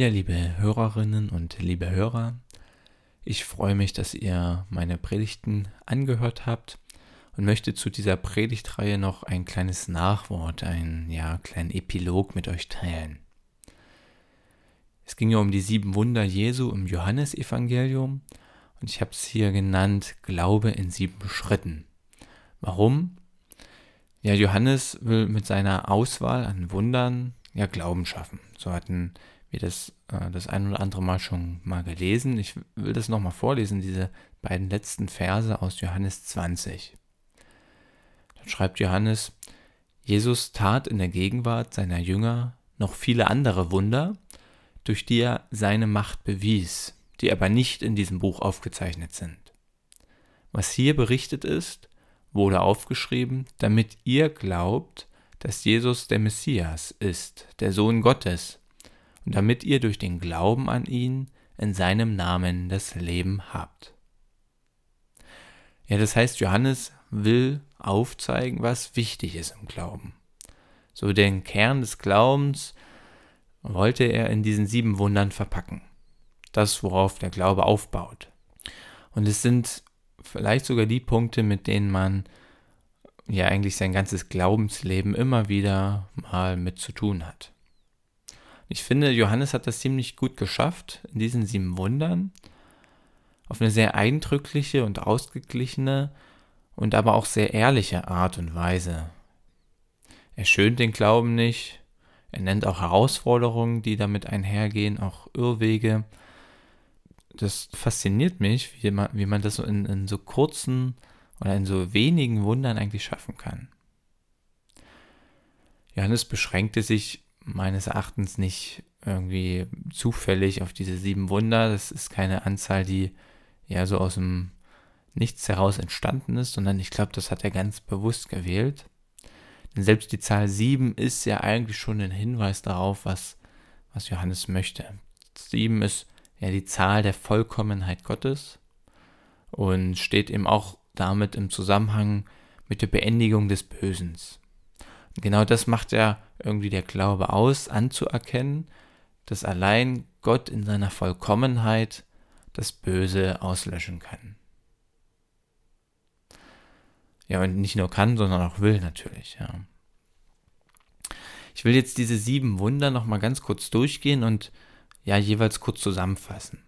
Ja, liebe Hörerinnen und liebe Hörer, ich freue mich, dass ihr meine Predigten angehört habt und möchte zu dieser Predigtreihe noch ein kleines Nachwort, einen ja, kleinen Epilog mit euch teilen. Es ging ja um die sieben Wunder Jesu im Johannesevangelium und ich habe es hier genannt Glaube in sieben Schritten. Warum? Ja, Johannes will mit seiner Auswahl an Wundern ja Glauben schaffen. So hatten wir das äh, das ein oder andere Mal schon mal gelesen. Ich will das nochmal vorlesen, diese beiden letzten Verse aus Johannes 20. Dann schreibt Johannes, Jesus tat in der Gegenwart seiner Jünger noch viele andere Wunder, durch die er seine Macht bewies, die aber nicht in diesem Buch aufgezeichnet sind. Was hier berichtet ist, wurde aufgeschrieben, damit ihr glaubt, dass Jesus der Messias ist, der Sohn Gottes, damit ihr durch den Glauben an ihn in seinem Namen das Leben habt. Ja, das heißt, Johannes will aufzeigen, was wichtig ist im Glauben. So den Kern des Glaubens wollte er in diesen sieben Wundern verpacken. Das, worauf der Glaube aufbaut. Und es sind vielleicht sogar die Punkte, mit denen man ja eigentlich sein ganzes Glaubensleben immer wieder mal mit zu tun hat. Ich finde, Johannes hat das ziemlich gut geschafft in diesen sieben Wundern. Auf eine sehr eindrückliche und ausgeglichene und aber auch sehr ehrliche Art und Weise. Er schönt den Glauben nicht, er nennt auch Herausforderungen, die damit einhergehen, auch Irrwege. Das fasziniert mich, wie man, wie man das in, in so kurzen oder in so wenigen Wundern eigentlich schaffen kann. Johannes beschränkte sich meines Erachtens nicht irgendwie zufällig auf diese sieben Wunder. Das ist keine Anzahl, die ja so aus dem Nichts heraus entstanden ist, sondern ich glaube, das hat er ganz bewusst gewählt. Denn selbst die Zahl sieben ist ja eigentlich schon ein Hinweis darauf, was, was Johannes möchte. Sieben ist ja die Zahl der Vollkommenheit Gottes und steht eben auch damit im Zusammenhang mit der Beendigung des Bösens. Genau das macht ja irgendwie der Glaube aus, anzuerkennen, dass allein Gott in seiner Vollkommenheit das Böse auslöschen kann. Ja, und nicht nur kann, sondern auch will natürlich, ja. Ich will jetzt diese sieben Wunder nochmal ganz kurz durchgehen und ja jeweils kurz zusammenfassen.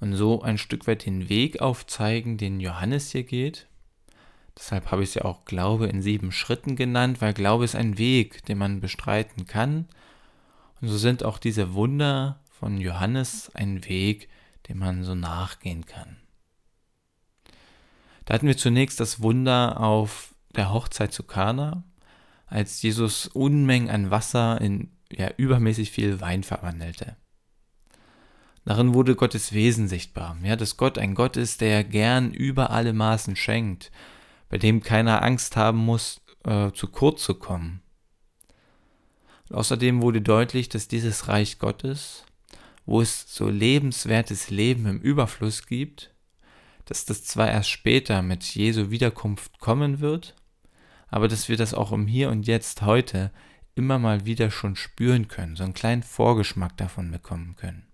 Und so ein Stück weit den Weg aufzeigen, den Johannes hier geht Deshalb habe ich es ja auch Glaube in sieben Schritten genannt, weil Glaube ist ein Weg, den man bestreiten kann. Und so sind auch diese Wunder von Johannes ein Weg, dem man so nachgehen kann. Da hatten wir zunächst das Wunder auf der Hochzeit zu Kana, als Jesus Unmengen an Wasser in ja, übermäßig viel Wein verwandelte. Darin wurde Gottes Wesen sichtbar, ja, dass Gott ein Gott ist, der gern über alle Maßen schenkt bei dem keiner Angst haben muss, äh, zu kurz zu kommen. Und außerdem wurde deutlich, dass dieses Reich Gottes, wo es so lebenswertes Leben im Überfluss gibt, dass das zwar erst später mit Jesu Wiederkunft kommen wird, aber dass wir das auch im Hier und Jetzt heute immer mal wieder schon spüren können, so einen kleinen Vorgeschmack davon bekommen können.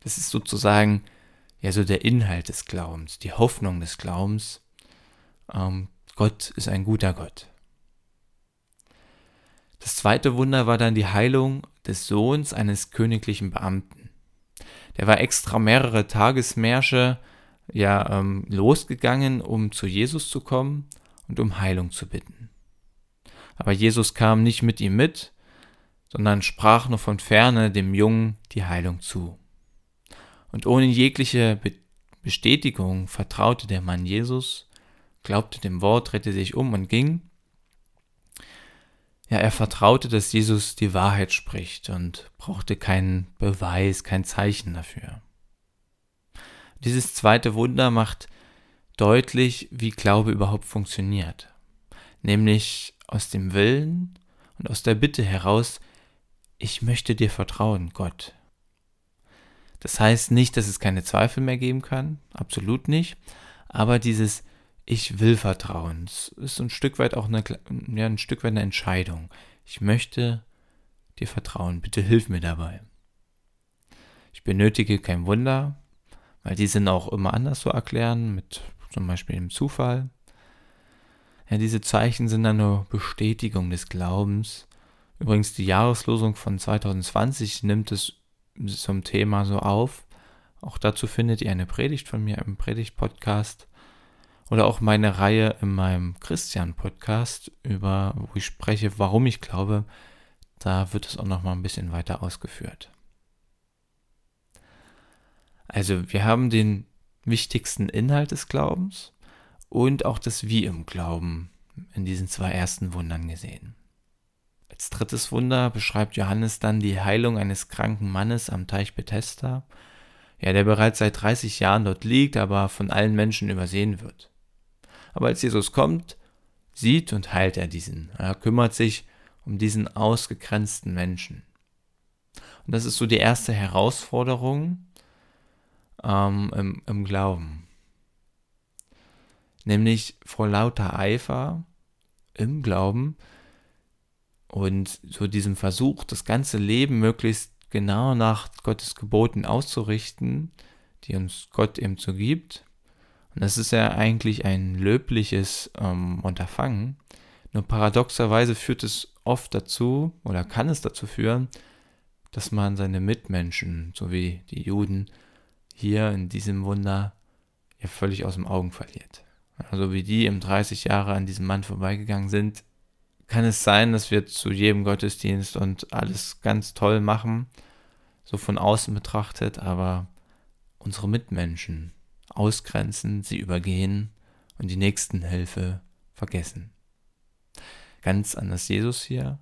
Das ist sozusagen ja so der Inhalt des Glaubens, die Hoffnung des Glaubens. Ähm, Gott ist ein guter Gott. Das zweite Wunder war dann die Heilung des Sohns eines königlichen Beamten. Der war extra mehrere Tagesmärsche ja ähm, losgegangen, um zu Jesus zu kommen und um Heilung zu bitten. Aber Jesus kam nicht mit ihm mit, sondern sprach nur von ferne dem Jungen die Heilung zu. Und ohne jegliche Be Bestätigung vertraute der Mann Jesus, glaubte dem Wort, drehte sich um und ging. ja, er vertraute, dass Jesus die Wahrheit spricht und brauchte keinen Beweis, kein Zeichen dafür. Dieses zweite Wunder macht deutlich, wie Glaube überhaupt funktioniert. Nämlich aus dem Willen und aus der Bitte heraus, ich möchte dir vertrauen, Gott. Das heißt nicht, dass es keine Zweifel mehr geben kann, absolut nicht, aber dieses Ich will vertrauen, ist ein Stück weit auch eine, ja, ein Stück weit eine Entscheidung. Ich möchte dir vertrauen, bitte hilf mir dabei. Ich benötige kein Wunder, weil die sind auch immer anders zu erklären, mit zum Beispiel dem Zufall. Ja, diese Zeichen sind dann nur Bestätigung des Glaubens. Übrigens, die Jahreslosung von 2020 nimmt es zum Thema so auf. Auch dazu findet ihr eine Predigt von mir im Predigt-Podcast oder auch meine Reihe in meinem Christian-Podcast, über wo ich spreche, warum ich glaube. Da wird es auch noch mal ein bisschen weiter ausgeführt. Also wir haben den wichtigsten Inhalt des Glaubens und auch das Wie im Glauben in diesen zwei ersten Wundern gesehen. Als drittes Wunder beschreibt Johannes dann die Heilung eines kranken Mannes am Teich Bethesda, ja, der bereits seit 30 Jahren dort liegt, aber von allen Menschen übersehen wird. Aber als Jesus kommt, sieht und heilt er diesen. Er kümmert sich um diesen ausgegrenzten Menschen. Und das ist so die erste Herausforderung, ähm, im, im Glauben. Nämlich vor lauter Eifer im Glauben und so diesem Versuch, das ganze Leben möglichst genau nach Gottes Geboten auszurichten, die uns Gott eben so gibt. Und das ist ja eigentlich ein löbliches ähm, Unterfangen. Nur paradoxerweise führt es oft dazu oder kann es dazu führen, dass man seine Mitmenschen, so wie die Juden, hier in diesem Wunder ja völlig aus dem Augen verliert. Also wie die im 30 Jahre an diesem Mann vorbeigegangen sind, kann es sein, dass wir zu jedem Gottesdienst und alles ganz toll machen, so von außen betrachtet, aber unsere Mitmenschen ausgrenzen, sie übergehen und die Nächstenhilfe vergessen. Ganz anders Jesus hier,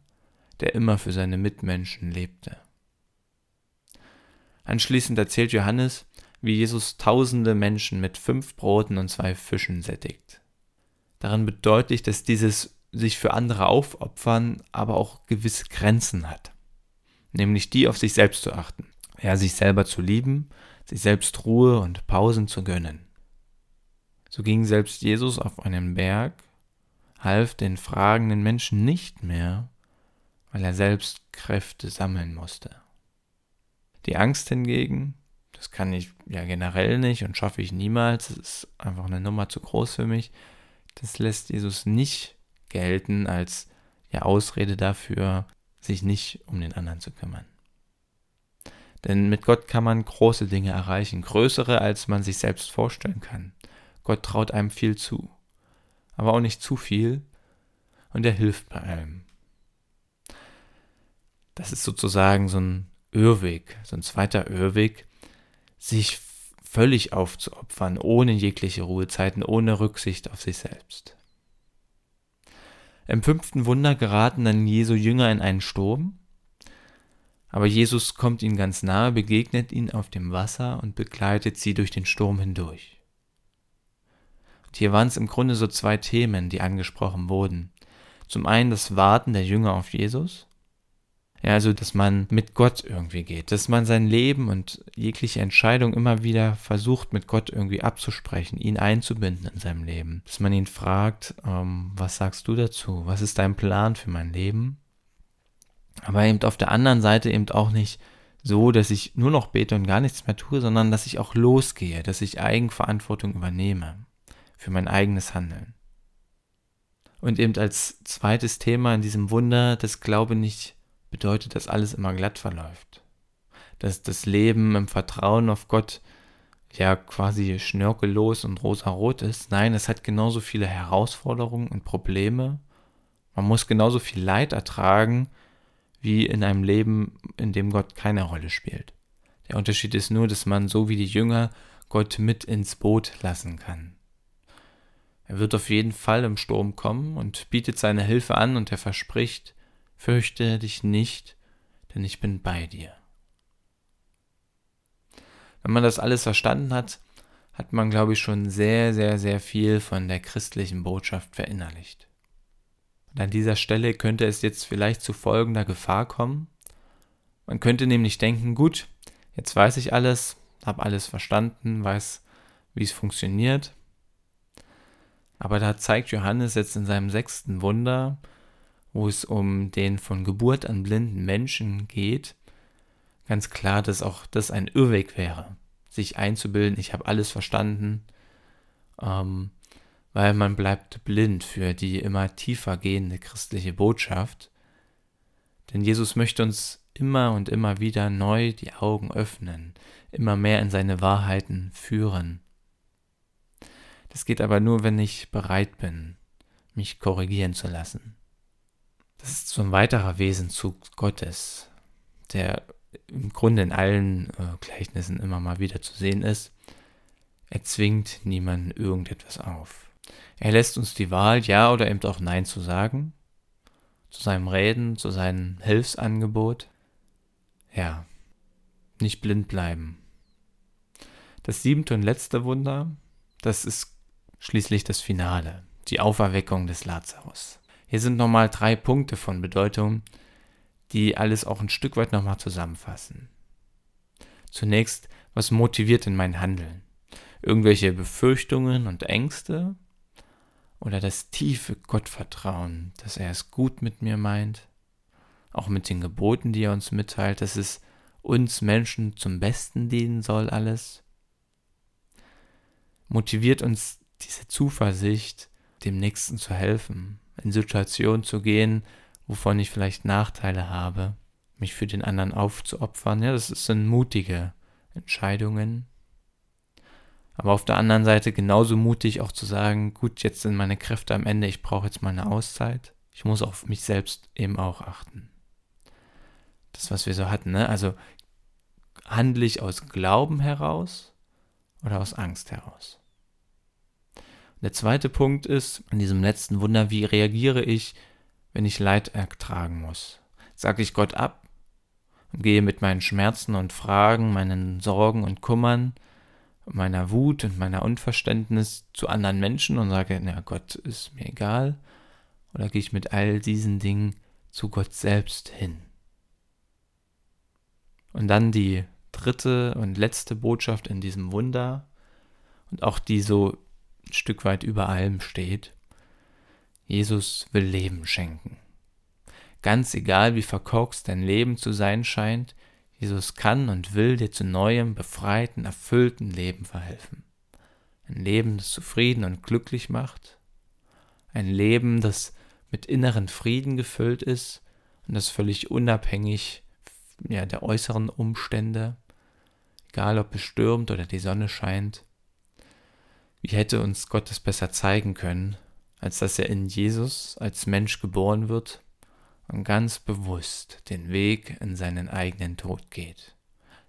der immer für seine Mitmenschen lebte. Anschließend erzählt Johannes, wie Jesus tausende Menschen mit fünf Broten und zwei Fischen sättigt. Daran bedeutet, dass dieses sich für andere aufopfern, aber auch gewisse Grenzen hat. Nämlich die auf sich selbst zu achten. Ja, sich selber zu lieben, sich selbst Ruhe und Pausen zu gönnen. So ging selbst Jesus auf einen Berg, half den fragenden Menschen nicht mehr, weil er selbst Kräfte sammeln musste. Die Angst hingegen das kann ich ja generell nicht und schaffe ich niemals. Das ist einfach eine Nummer zu groß für mich. Das lässt Jesus nicht gelten als ja, Ausrede dafür, sich nicht um den anderen zu kümmern. Denn mit Gott kann man große Dinge erreichen, größere, als man sich selbst vorstellen kann. Gott traut einem viel zu, aber auch nicht zu viel und er hilft bei allem. Das ist sozusagen so ein Irrweg, so ein zweiter Irrweg, sich völlig aufzuopfern, ohne jegliche Ruhezeiten, ohne Rücksicht auf sich selbst. Im fünften Wunder geraten dann Jesu Jünger in einen Sturm, aber Jesus kommt ihnen ganz nahe, begegnet ihnen auf dem Wasser und begleitet sie durch den Sturm hindurch. Und hier waren es im Grunde so zwei Themen, die angesprochen wurden. Zum einen das Warten der Jünger auf Jesus ja, also, dass man mit Gott irgendwie geht, dass man sein Leben und jegliche Entscheidung immer wieder versucht, mit Gott irgendwie abzusprechen, ihn einzubinden in seinem Leben. Dass man ihn fragt, ähm, was sagst du dazu? Was ist dein Plan für mein Leben? Aber eben auf der anderen Seite eben auch nicht so, dass ich nur noch bete und gar nichts mehr tue, sondern dass ich auch losgehe, dass ich Eigenverantwortung übernehme für mein eigenes Handeln. Und eben als zweites Thema in diesem Wunder, das Glaube nicht bedeutet, dass alles immer glatt verläuft. Dass das Leben im Vertrauen auf Gott ja quasi schnörkellos und rosarot ist. Nein, es hat genauso viele Herausforderungen und Probleme. Man muss genauso viel Leid ertragen, wie in einem Leben, in dem Gott keine Rolle spielt. Der Unterschied ist nur, dass man so wie die Jünger Gott mit ins Boot lassen kann. Er wird auf jeden Fall im Sturm kommen und bietet seine Hilfe an und er verspricht, fürchte dich nicht, denn ich bin bei dir. Wenn man das alles verstanden hat, hat man, glaube ich, schon sehr, sehr, sehr viel von der christlichen Botschaft verinnerlicht. Und an dieser Stelle könnte es jetzt vielleicht zu folgender Gefahr kommen. Man könnte nämlich denken, gut, jetzt weiß ich alles, habe alles verstanden, weiß, wie es funktioniert. Aber da zeigt Johannes jetzt in seinem sechsten Wunder, wo es um den von Geburt an blinden Menschen geht, ganz klar, dass auch das ein Irrweg wäre, sich einzubilden, ich habe alles verstanden, ähm, weil man bleibt blind für die immer tiefer gehende christliche Botschaft. Denn Jesus möchte uns immer und immer wieder neu die Augen öffnen, immer mehr in seine Wahrheiten führen. Das geht aber nur, wenn ich bereit bin, mich korrigieren zu lassen. Das ist so ein weiterer Wesenzug Gottes, der im Grunde in allen äh, Gleichnissen immer mal wieder zu sehen ist. Er zwingt niemanden irgendetwas auf. Er lässt uns die Wahl, ja oder eben auch Nein zu sagen, zu seinem Reden, zu seinem Hilfsangebot. Ja, nicht blind bleiben. Das siebte und letzte Wunder, das ist schließlich das Finale, die Auferweckung des Lazarus. Hier sind nochmal drei Punkte von Bedeutung, die alles auch ein Stück weit nochmal zusammenfassen. Zunächst, was motiviert denn mein Handeln? Irgendwelche Befürchtungen und Ängste? Oder das tiefe Gottvertrauen, dass er es gut mit mir meint? Auch mit den Geboten, die er uns mitteilt, dass es uns Menschen zum Besten dienen soll alles? Motiviert uns diese Zuversicht, dem Nächsten zu helfen, in Situationen zu gehen, wovon ich vielleicht Nachteile habe, mich für den anderen aufzuopfern. Ja, das sind mutige Entscheidungen. Aber auf der anderen Seite genauso mutig auch zu sagen, gut, jetzt sind meine Kräfte am Ende, ich brauche jetzt mal eine Auszeit. Ich muss auf mich selbst eben auch achten. Das, was wir so hatten, ne? Also handle ich aus Glauben heraus oder aus Angst heraus? Der zweite Punkt ist, in diesem letzten Wunder, wie reagiere ich, wenn ich Leid ertragen muss? Sage ich Gott ab und gehe mit meinen Schmerzen und Fragen, meinen Sorgen und Kummern, meiner Wut und meiner Unverständnis zu anderen Menschen und sage, na Gott ist mir egal? Oder gehe ich mit all diesen Dingen zu Gott selbst hin? Und dann die dritte und letzte Botschaft in diesem Wunder und auch die so ein Stück weit über allem steht. Jesus will Leben schenken. Ganz egal, wie verkorkst dein Leben zu sein scheint, Jesus kann und will dir zu neuem, befreiten, erfüllten Leben verhelfen. Ein Leben, das zufrieden und glücklich macht. Ein Leben, das mit inneren Frieden gefüllt ist und das völlig unabhängig ja, der äußeren Umstände, egal ob es stürmt oder die Sonne scheint, wie hätte uns Gott es besser zeigen können, als dass er in Jesus als Mensch geboren wird und ganz bewusst den Weg in seinen eigenen Tod geht,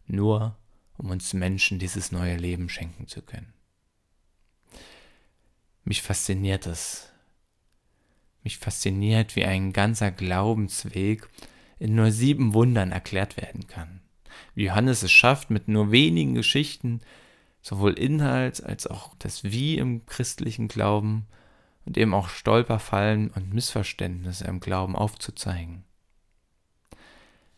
nur um uns Menschen dieses neue Leben schenken zu können. Mich fasziniert es. Mich fasziniert, wie ein ganzer Glaubensweg in nur sieben Wundern erklärt werden kann. Wie Johannes es schafft, mit nur wenigen Geschichten sowohl Inhalt als auch das Wie im christlichen Glauben und eben auch Stolperfallen und Missverständnisse im Glauben aufzuzeigen.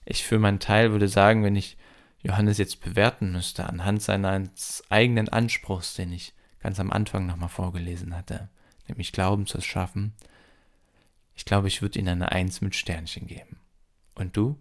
Ich für meinen Teil würde sagen, wenn ich Johannes jetzt bewerten müsste anhand seines eigenen Anspruchs, den ich ganz am Anfang nochmal vorgelesen hatte, nämlich Glauben zu schaffen, ich glaube, ich würde ihm eine Eins mit Sternchen geben. Und du?